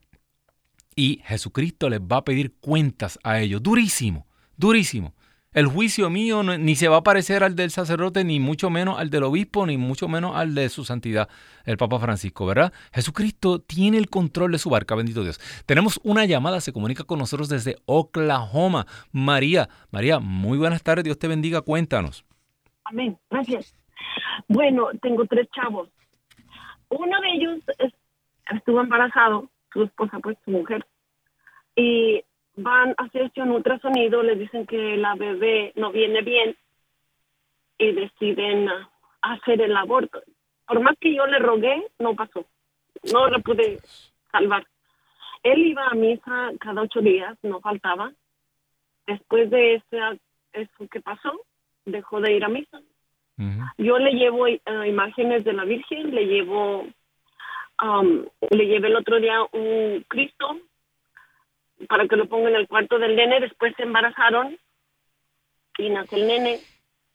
y Jesucristo les va a pedir cuentas a ellos. Durísimo, durísimo. El juicio mío ni se va a parecer al del sacerdote, ni mucho menos al del obispo, ni mucho menos al de su santidad, el Papa Francisco, ¿verdad? Jesucristo tiene el control de su barca, bendito Dios. Tenemos una llamada, se comunica con nosotros desde Oklahoma. María, María, muy buenas tardes, Dios te bendiga, cuéntanos. Amén, gracias. Bueno, tengo tres chavos. Uno de ellos estuvo embarazado su esposa, pues su mujer, y van a hacerse un ultrasonido, le dicen que la bebé no viene bien y deciden hacer el aborto. Por más que yo le rogué, no pasó. No la pude salvar. Él iba a misa cada ocho días, no faltaba. Después de ese, eso que pasó, dejó de ir a misa. Yo le llevo eh, imágenes de la Virgen, le llevo Um, le llevé el otro día un Cristo para que lo ponga en el cuarto del nene. Después se embarazaron y nace el nene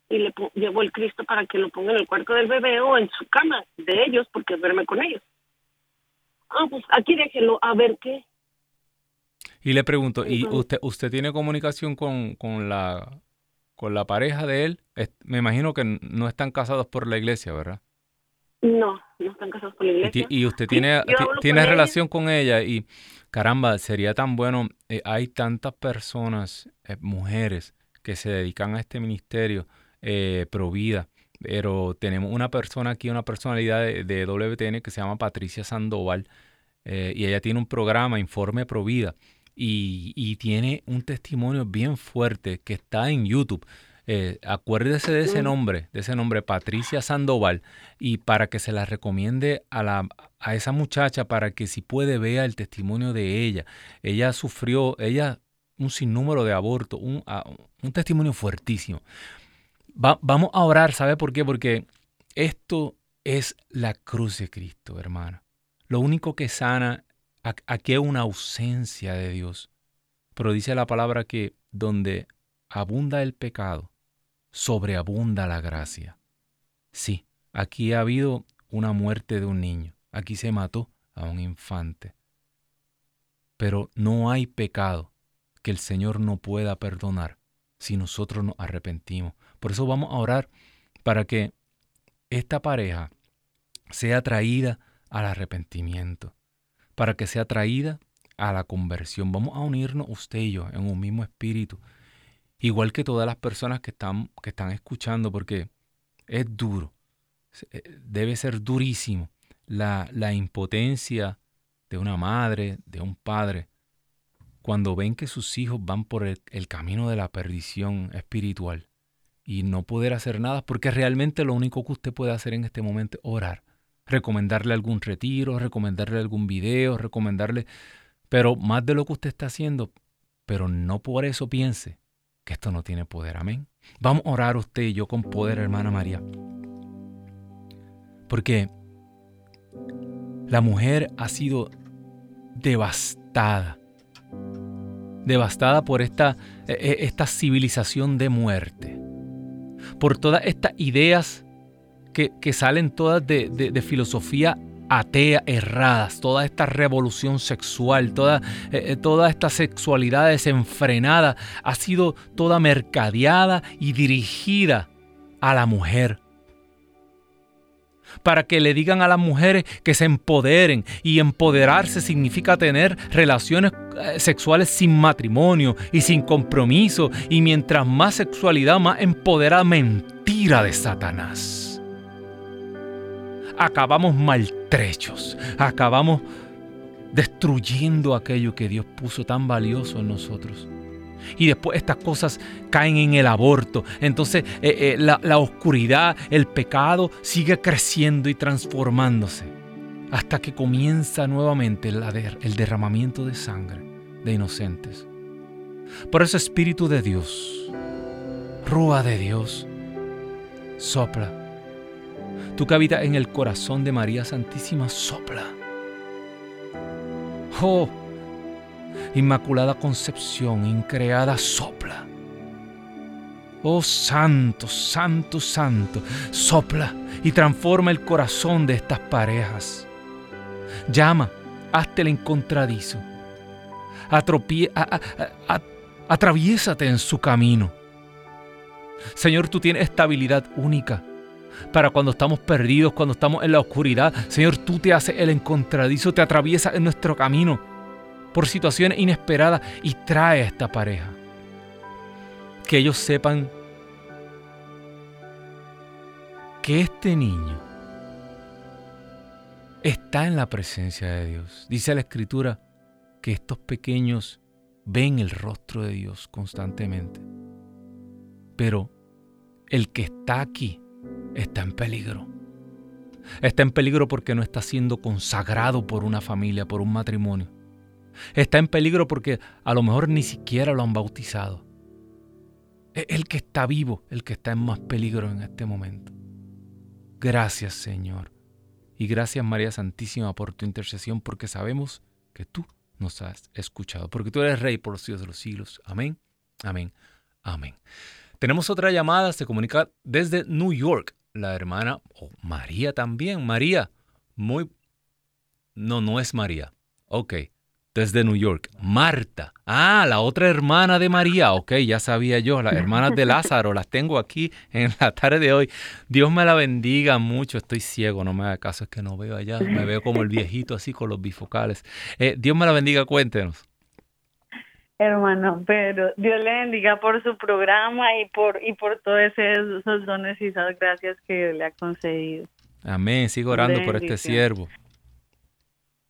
y le llevo el Cristo para que lo ponga en el cuarto del bebé o en su cama de ellos porque duerme con ellos. Ah, pues aquí déjelo a ver qué. Y le pregunto, ¿y usted usted tiene comunicación con, con la con la pareja de él? Me imagino que no están casados por la iglesia, ¿verdad? No, no están casados con la iglesia. Y, usted tiene, tiene relación con ella y caramba, sería tan bueno. Eh, hay tantas personas, eh, mujeres, que se dedican a este ministerio eh, pro vida. Pero tenemos una persona aquí, una personalidad de, WTN que se llama Patricia Sandoval. y ella tiene un programa, Informe Pro Vida. Y, y tiene un testimonio bien fuerte que está en YouTube. Eh, acuérdese de ese nombre, de ese nombre, Patricia Sandoval, y para que se la recomiende a, la, a esa muchacha para que si puede vea el testimonio de ella. Ella sufrió, ella un sinnúmero de abortos, un, un, testimonio fuertísimo. vamos a orar, ¿sabe por qué? Porque esto es la cruz de Cristo, hermano. Lo único que sana, aquí es una ausencia de Dios. Pero dice la palabra que donde abunda el pecado, sobreabunda la gracia. Sí, aquí ha habido una muerte de un niño, aquí se mató a un infante. Pero no hay pecado que el Señor no pueda perdonar si nosotros nos arrepentimos. Por eso vamos a orar para que esta pareja sea traída al arrepentimiento, para que sea traída a la conversión. Vamos a unirnos usted y yo en un mismo espíritu igual que todas las personas que están, que están escuchando, porque es duro, eh, debe ser durísimo la, la impotencia de una madre, de un padre, cuando ven que sus hijos van por el, el, camino de la perdición espiritual y no poder hacer nada, porque realmente lo único que usted puede hacer en este momento es orar, recomendarle algún retiro, recomendarle algún video, recomendarle, pero más de lo que usted está haciendo, pero no por eso piense que esto no tiene poder. Amén. Vamos a orar usted y yo con poder, hermana María. Porque la mujer ha sido devastada. Devastada por esta, e, e, esta civilización de muerte. Por todas estas ideas que, salen todas de, de filosofía atea erradas, toda esta revolución sexual, toda, eh, eh, toda esta sexualidad desenfrenada ha sido toda mercadeada y dirigida a la mujer. Para que le digan a las mujeres que se empoderen y empoderarse significa tener relaciones eh, sexuales sin matrimonio y sin compromiso y mientras más sexualidad más empoderada mentira de Satanás acabamos maltrechos, acabamos destruyendo aquello que Dios puso tan valioso en nosotros. Y después estas cosas caen en el aborto. Entonces eh, eh, la, oscuridad, el pecado sigue creciendo y transformándose. Hasta que comienza nuevamente el derramamiento de sangre de inocentes. Por eso Espíritu de Dios, Rúa de Dios, sopla Tú que habitas en el corazón de María Santísima, sopla. Oh, Inmaculada Concepción, increada, sopla. Oh Santo, Santo, Santo, sopla y transforma el corazón de estas parejas. Llama, hazte el encontradizo. atraviésate en su camino. Señor, tú tienes estabilidad única para cuando estamos perdidos, cuando estamos en la oscuridad. Señor, tú te haces el encontradizo, te atraviesas en nuestro camino por situaciones inesperadas y trae a esta pareja. Que ellos sepan que este niño está en la presencia de Dios. Dice la escritura que estos pequeños ven el rostro de Dios constantemente. Pero el que está aquí está en peligro. Está en peligro porque no está siendo consagrado por una familia, por un matrimonio. Está en peligro porque a lo mejor ni siquiera lo han bautizado. Es el que está vivo, el que está en más peligro en este momento. Gracias Señor. Y gracias María Santísima por tu intercesión porque sabemos que tú nos has escuchado. Porque tú eres Rey por los siglos de los siglos. Amén, amén, amén. Tenemos otra llamada, se comunica desde New York la hermana, o María también, María, muy... No, no es María. Ok, desde New York. Marta. Ah, la otra hermana de María. Ok, ya sabía yo. Las hermanas de Lázaro las tengo aquí en la tarde de hoy. Dios me la bendiga mucho. Estoy ciego, no me haga caso, es que no veo allá. Me veo como el viejito así con los bifocales. Eh, Dios me la bendiga, cuéntenos. Hermano pero Dios le bendiga por su programa y por y por todos esos dones y esas gracias que le ha concedido. Amén. Sigo orando por este siervo.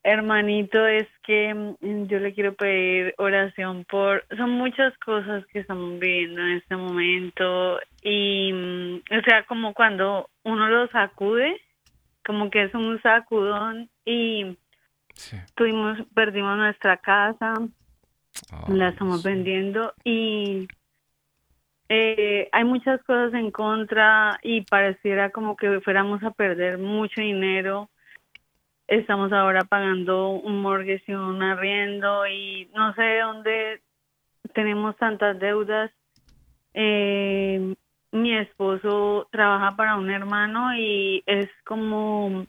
Hermanito, es que mm, yo le quiero pedir oración por... Son muchas cosas que estamos viviendo en este momento y, mm, o sea, como cuando uno lo sacude, como que es un sacudón y tuvimos, perdimos nuestra casa, la estamos vendiendo y eh, hay muchas cosas en contra y pareciera como que fuéramos a perder mucho dinero. Estamos ahora pagando un mortgage y un arriendo y no sé de dónde tenemos tantas deudas. Eh, mi esposo trabaja para un hermano y es como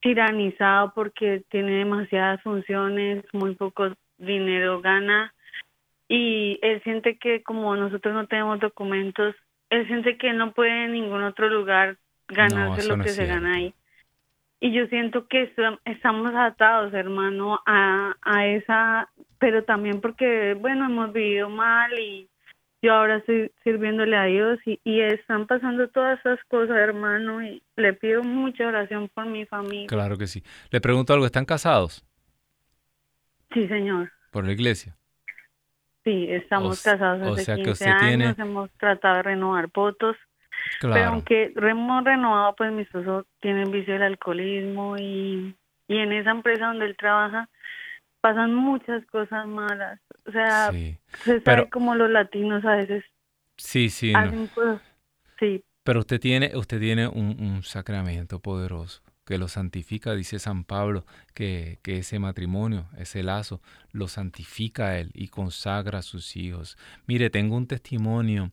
tiranizado porque tiene demasiadas funciones, muy pocos dinero gana y él siente que como nosotros no tenemos documentos, él siente que no puede en ningún otro lugar ganarse lo que se gana ahí. Y yo siento que estamos atados, hermano, a, a esa, pero también porque, bueno, hemos vivido mal y yo ahora estoy sirviéndole a Dios y, y están pasando todas esas cosas, hermano, y le pido mucha oración por mi familia. Claro que sí. Le pregunto algo, ¿están casados? Sí, señor. ¿Por la iglesia? Sí, estamos casados hace 15 años, hemos tratado de renovar votos, pero aunque hemos renovado, pues mi esposo tiene el vicio del alcoholismo y, y en esa empresa donde él trabaja pasan muchas cosas malas. O sea, se sabe como los latinos a veces sí, sí, sí. Pero usted tiene, usted tiene un, un sacramento poderoso que lo santifica, dice San Pablo, que, ese matrimonio, ese lazo, lo santifica él y consagra a sus hijos. Mire, tengo un testimonio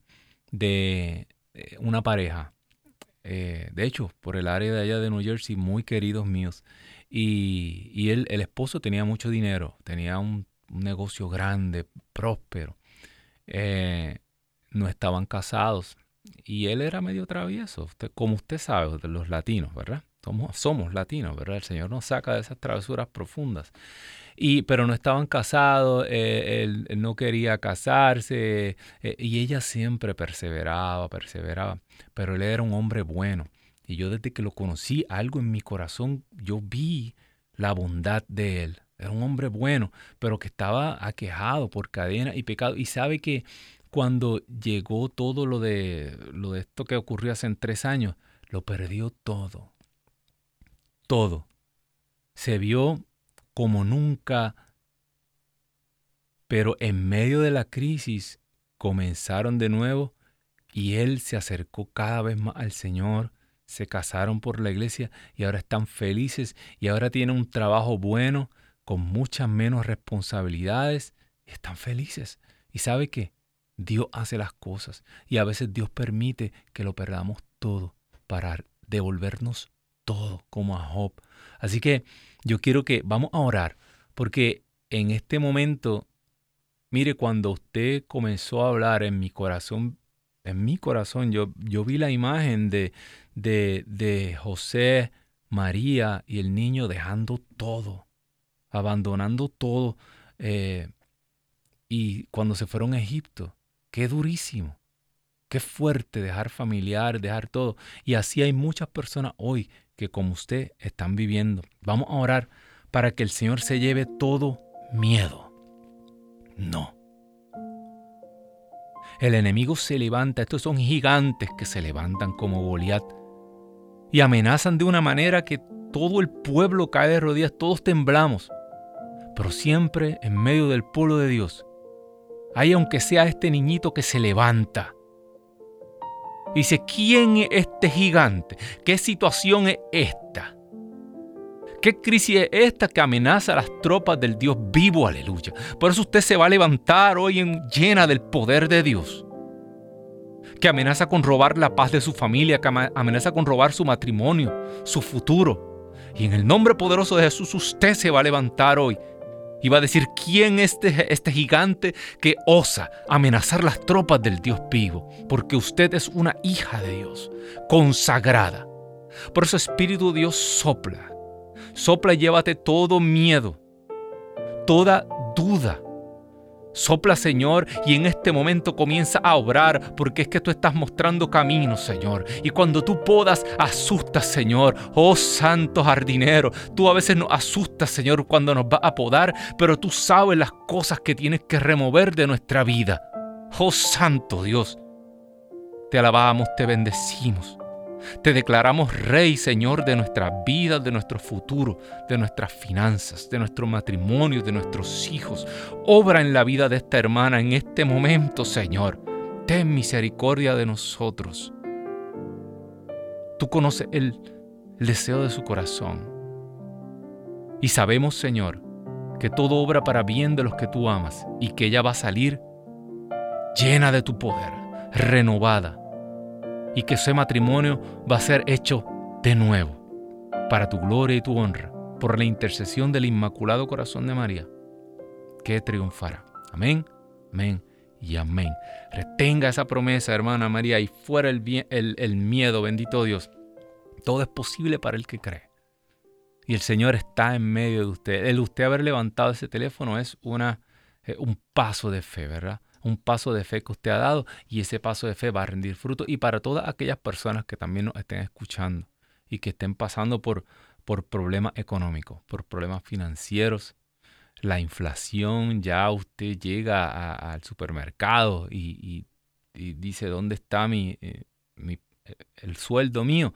de una pareja. eh, de hecho, por el área de allá de New Jersey, muy queridos míos. Y, y él, el esposo tenía mucho dinero, tenía un, negocio grande, próspero. Eh, no estaban casados y él era medio travieso, como usted sabe, de los latinos, ¿verdad? Somos, latinos, ¿verdad? El Señor nos saca de esas travesuras profundas. Y, pero no estaban casados, eh, él, no quería casarse eh, y ella siempre perseveraba, perseveraba, pero él era un hombre bueno. Y yo desde que lo conocí, algo en mi corazón, yo vi la bondad de él. Era un hombre bueno, pero que estaba aquejado por cadena y pecado. Y sabe que cuando llegó todo lo de, lo de esto que ocurrió hace tres años, lo perdió todo. Todo. Se vio como nunca, pero en medio de la crisis comenzaron de nuevo y él se acercó cada vez más al Señor se casaron por la iglesia y ahora están felices y ahora tienen un trabajo bueno, con muchas menos responsabilidades, y están felices. ¿Y sabe qué? Dios hace las cosas y a veces Dios permite que lo perdamos todo para devolvernos todo, como a Job. Así que yo quiero que vamos a orar, porque en este momento, mire, cuando usted comenzó a hablar en mi corazón, en mi corazón, yo, yo vi la imagen de, de, José, María y el niño dejando todo, abandonando todo. Eh, y cuando se fueron a Egipto, qué durísimo, qué fuerte dejar familiar, dejar todo. Y así hay muchas personas hoy que como usted están viviendo. Vamos a orar para que el Señor se lleve todo miedo. No. El enemigo se levanta, estos son gigantes que se levantan como Goliat y amenazan de una manera que todo el pueblo cae de rodillas, todos temblamos. Pero siempre en medio del pueblo de Dios hay aunque sea este niñito que se levanta. Dice, ¿quién es este gigante? ¿Qué situación es esta? ¿Qué crisis es esta que amenaza a las tropas del Dios vivo? Aleluya. Por eso usted se va a levantar hoy en, llena del poder de Dios que amenaza con robar la paz de su familia, que amenaza con robar su matrimonio, su futuro. Y en el nombre poderoso de Jesús usted se va a levantar hoy y va a decir quién es este, este gigante que osa amenazar las tropas del Dios vivo, porque usted es una hija de Dios, consagrada. Por eso Espíritu Dios sopla, sopla y llévate todo miedo, toda duda, Sopla, Señor, y en este momento comienza a obrar, porque es que tú estás mostrando camino, Señor. Y cuando tú podas, asustas, Señor. Oh santo jardinero, tú a veces nos asustas, Señor, cuando nos va a podar, pero tú sabes las cosas que tienes que remover de nuestra vida. Oh santo Dios, te alabamos, te bendecimos. Te declaramos Rey, Señor, de nuestras vidas, de nuestro futuro, de nuestras finanzas, de nuestro matrimonio, de nuestros hijos. Obra en la vida de esta hermana en este momento, Señor. Ten misericordia de nosotros. Tú conoces el, deseo de su corazón. Y sabemos, Señor, que todo obra para bien de los que tú amas y que ella va a salir llena de tu poder, renovada, y que ese matrimonio va a ser hecho de nuevo, para tu gloria y tu honra, por la intercesión del Inmaculado Corazón de María, que triunfará. Amén, amén y amén. Retenga esa promesa, hermana María, y fuera el, el, miedo, bendito Dios. Todo es posible para el que cree. Y el Señor está en medio de usted. El usted haber levantado ese teléfono es una, un paso de fe, ¿verdad? un paso de fe que usted ha dado y ese paso de fe va a rendir fruto. Y para todas aquellas personas que también nos estén escuchando y que estén pasando por, por problemas económicos, por problemas financieros, la inflación, ya usted llega al supermercado y, dice, ¿dónde está mi, eh, mi, eh, el sueldo mío?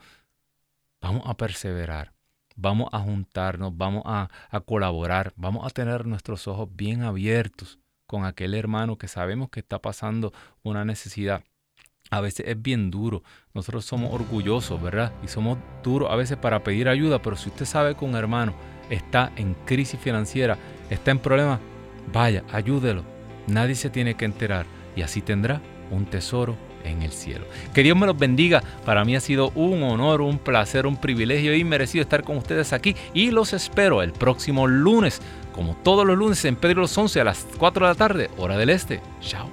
Vamos a perseverar, vamos a juntarnos, vamos a, a colaborar, vamos a tener nuestros ojos bien abiertos con aquel hermano que sabemos que está pasando una necesidad. A veces es bien duro. Nosotros somos orgullosos, ¿verdad? Y somos duros a veces para pedir ayuda, pero si usted sabe que un hermano está en crisis financiera, está en problemas, vaya, ayúdelo. Nadie se tiene que enterar y así tendrá un tesoro en el cielo. Que Dios me los bendiga. Para mí ha sido un honor, un placer, un privilegio y merecido estar con ustedes aquí y los espero el próximo lunes, como todos los lunes en Pedro los 11 a las 4 de la tarde, hora del este. Chao.